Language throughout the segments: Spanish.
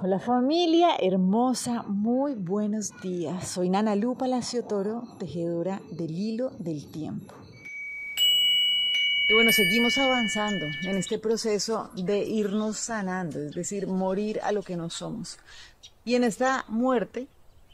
Hola familia hermosa, muy buenos días. Soy Nana Lu Palacio Toro, tejedora del hilo del tiempo. Y bueno, seguimos avanzando en este proceso de irnos sanando, es decir, morir a lo que no somos. Y en esta muerte,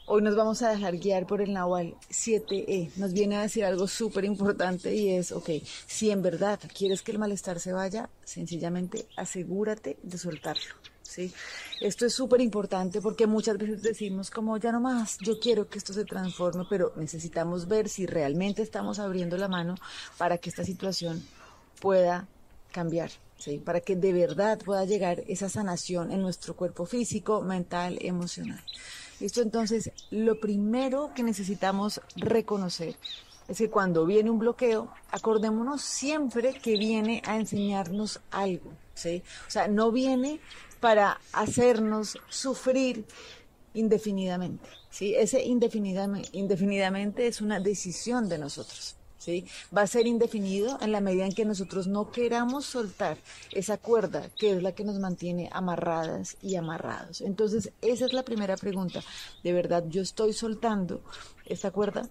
hoy nos vamos a dejar guiar por el Nahual 7E. Nos viene a decir algo súper importante y es, ok, si en verdad quieres que el malestar se vaya, sencillamente asegúrate de soltarlo. ¿Sí? Esto es súper importante porque muchas veces decimos como ya no más, yo quiero que esto se transforme, pero necesitamos ver si realmente estamos abriendo la mano para que esta situación pueda cambiar, ¿sí? Para que de verdad pueda llegar esa sanación en nuestro cuerpo físico, mental, emocional. Esto entonces, lo primero que necesitamos reconocer es que cuando viene un bloqueo, acordémonos siempre que viene a enseñarnos algo, ¿sí? O sea, no viene para hacernos sufrir indefinidamente, ¿sí? Ese indefinidamente, indefinidamente es una decisión de nosotros. ¿Sí? Va a ser indefinido en la medida en que nosotros no queramos soltar esa cuerda que es la que nos mantiene amarradas y amarrados. Entonces, esa es la primera pregunta. ¿De verdad yo estoy soltando esta cuerda?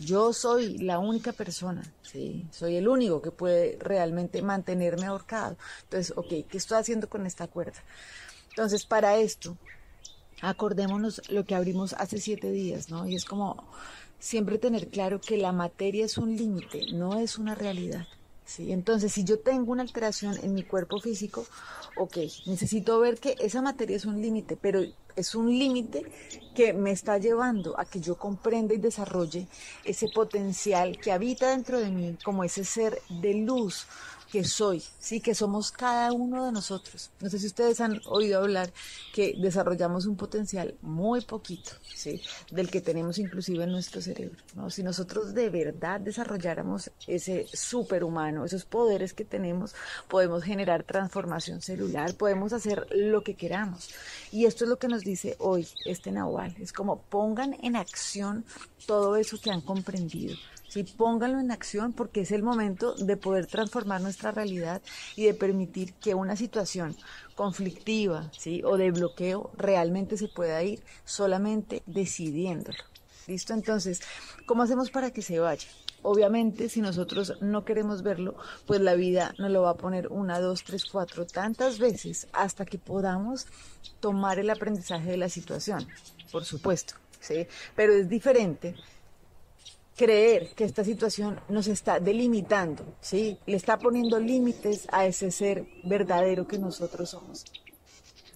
Yo soy la única persona, soy el único que puede realmente mantenerme ahorcado. Entonces, ok, ¿qué estoy haciendo con esta cuerda? Entonces, para esto, acordémonos lo que abrimos hace siete días, ¿no? Y es como siempre tener claro que la materia es un límite, no es una realidad. ¿sí? Entonces, si yo tengo una alteración en mi cuerpo físico, ok, necesito ver que esa materia es un límite, pero es un límite que me está llevando a que yo comprenda y desarrolle ese potencial que habita dentro de mí como ese ser de luz, soy, sí, que somos cada uno de nosotros. No sé si ustedes han oído hablar que desarrollamos un potencial muy poquito, sí, del que tenemos inclusive en nuestro cerebro. ¿no? Si nosotros de verdad desarrolláramos ese superhumano, esos poderes que tenemos, podemos generar transformación celular, podemos hacer lo que queramos. Y esto es lo que nos dice hoy este Nahual. Es como pongan en acción todo eso que han comprendido ¿sí? Pónganlo en acción porque es el momento de poder transformar nuestra realidad y de permitir que una situación conflictiva ¿sí? o de bloqueo realmente se pueda ir solamente decidiéndolo. ¿Listo? Entonces, ¿cómo hacemos para que se vaya? Obviamente, si nosotros no queremos verlo, pues la vida nos lo va a poner una, dos, tres, cuatro, tantas veces hasta que podamos tomar el aprendizaje de la situación, por supuesto, ¿sí? Pero es diferente creer que esta situación nos está delimitando, ¿sí? Le está poniendo límites a ese ser verdadero que nosotros somos.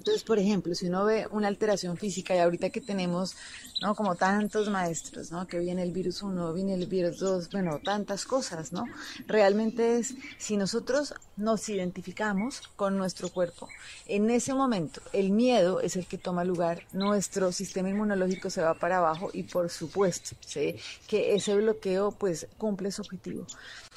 Entonces, por ejemplo, si uno ve una alteración física y ahorita que tenemos, ¿no? Como tantos maestros, ¿no? Que viene el virus 1, viene el virus 2, bueno, tantas cosas, ¿no? Realmente es, si nosotros nos identificamos con nuestro cuerpo, en ese momento el miedo es el que toma lugar, nuestro sistema inmunológico se va para abajo y por supuesto, ¿sí? Que ese bloqueo pues cumple su objetivo.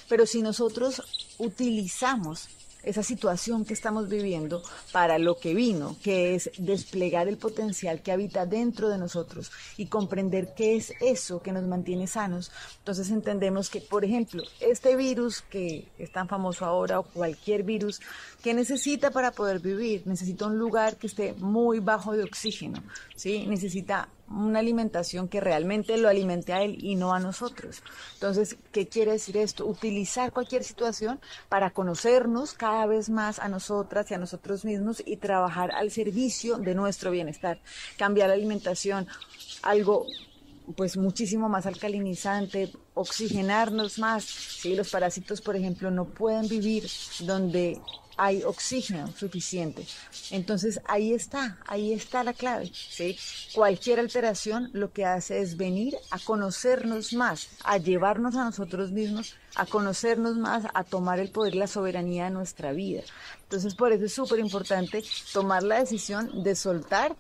Pero si nosotros utilizamos esa situación que estamos viviendo para lo que vino, que es desplegar el potencial que habita dentro de nosotros y comprender qué es eso que nos mantiene sanos. Entonces entendemos que, por ejemplo, este virus que es tan famoso ahora o cualquier virus, ¿qué necesita para poder vivir? Necesita un lugar que esté muy bajo de oxígeno, ¿sí? Necesita una alimentación que realmente lo alimente a él y no a nosotros. Entonces, ¿qué quiere decir esto? Utilizar cualquier situación para conocernos cada vez más a nosotras y a nosotros mismos y trabajar al servicio de nuestro bienestar. Cambiar la alimentación, algo pues muchísimo más alcalinizante, oxigenarnos más. Si los parásitos, por ejemplo, no pueden vivir donde hay oxígeno suficiente. Entonces ahí está, ahí está la clave. ¿sí? Cualquier alteración lo que hace es venir a conocernos más, a llevarnos a nosotros mismos, a conocernos más, a tomar el poder la soberanía de nuestra vida. Entonces por eso es súper importante tomar la decisión de soltar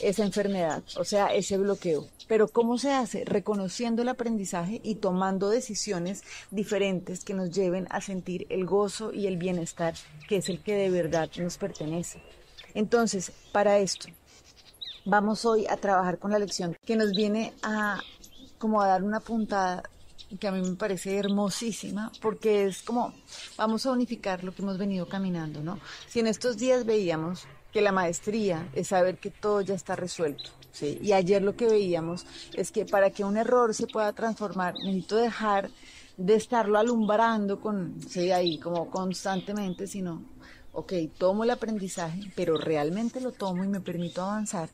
esa enfermedad, o sea, ese bloqueo. Pero ¿cómo se hace? Reconociendo el aprendizaje y tomando decisiones diferentes que nos lleven a sentir el gozo y el bienestar que es el que de verdad nos pertenece. Entonces, para esto, vamos hoy a trabajar con la lección que nos viene a como a dar una puntada que a mí me parece hermosísima, porque es como, vamos a unificar lo que hemos venido caminando, ¿no? Si en estos días veíamos que la maestría es saber que todo ya está resuelto. ¿sí? Y ayer lo que veíamos es que para que un error se pueda transformar, necesito dejar de estarlo alumbrando con, sí, ahí como constantemente, sino, ok, tomo el aprendizaje, pero realmente lo tomo y me permito avanzar.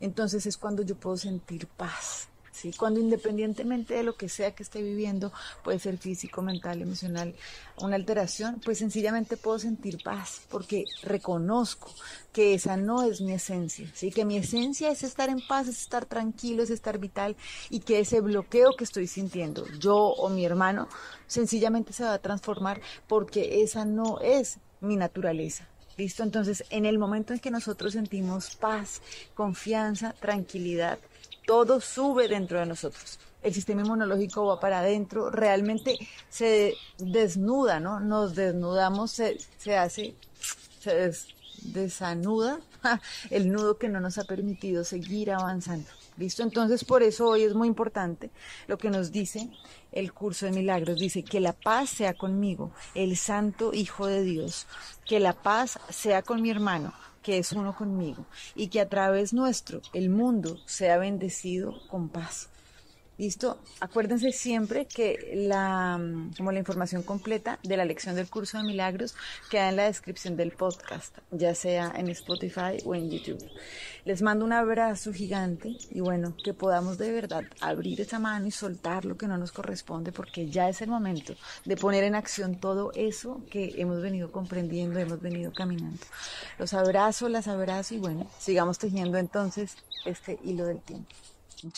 Entonces es cuando yo puedo sentir paz, cuando independientemente de lo que sea que esté viviendo, puede ser físico, mental, emocional, una alteración, pues sencillamente puedo sentir paz porque reconozco que esa no es mi esencia, ¿sí? Que mi esencia es estar en paz, es estar tranquilo, es estar vital y que ese bloqueo que estoy sintiendo, yo o mi hermano, sencillamente se va a transformar porque esa no es mi naturaleza. ¿Listo? Entonces, en el momento en que nosotros sentimos paz, confianza, tranquilidad, todo sube dentro de nosotros. El sistema inmunológico va para adentro, realmente se desnuda, ¿no? Nos desnudamos, se, hace, se desanuda el nudo que no nos ha permitido seguir avanzando. ¿Listo? Entonces, por eso hoy es muy importante lo que nos dice el curso de milagros. Dice que la paz sea conmigo, el santo Hijo de Dios, que la paz sea con mi hermano, que es uno conmigo, y que a través nuestro el mundo sea bendecido con paz. ¿Listo? Acuérdense siempre que la, mm, como la información completa de la lección del curso de milagros queda en la descripción del podcast, ya sea en Spotify o en YouTube. Les mando un abrazo gigante y bueno, que podamos de verdad abrir esa mano y soltar lo que no nos corresponde porque ya es el momento de poner en acción todo eso que hemos venido comprendiendo, hemos venido caminando. Los abrazo, las abrazo y bueno, sigamos tejiendo entonces este hilo del tiempo.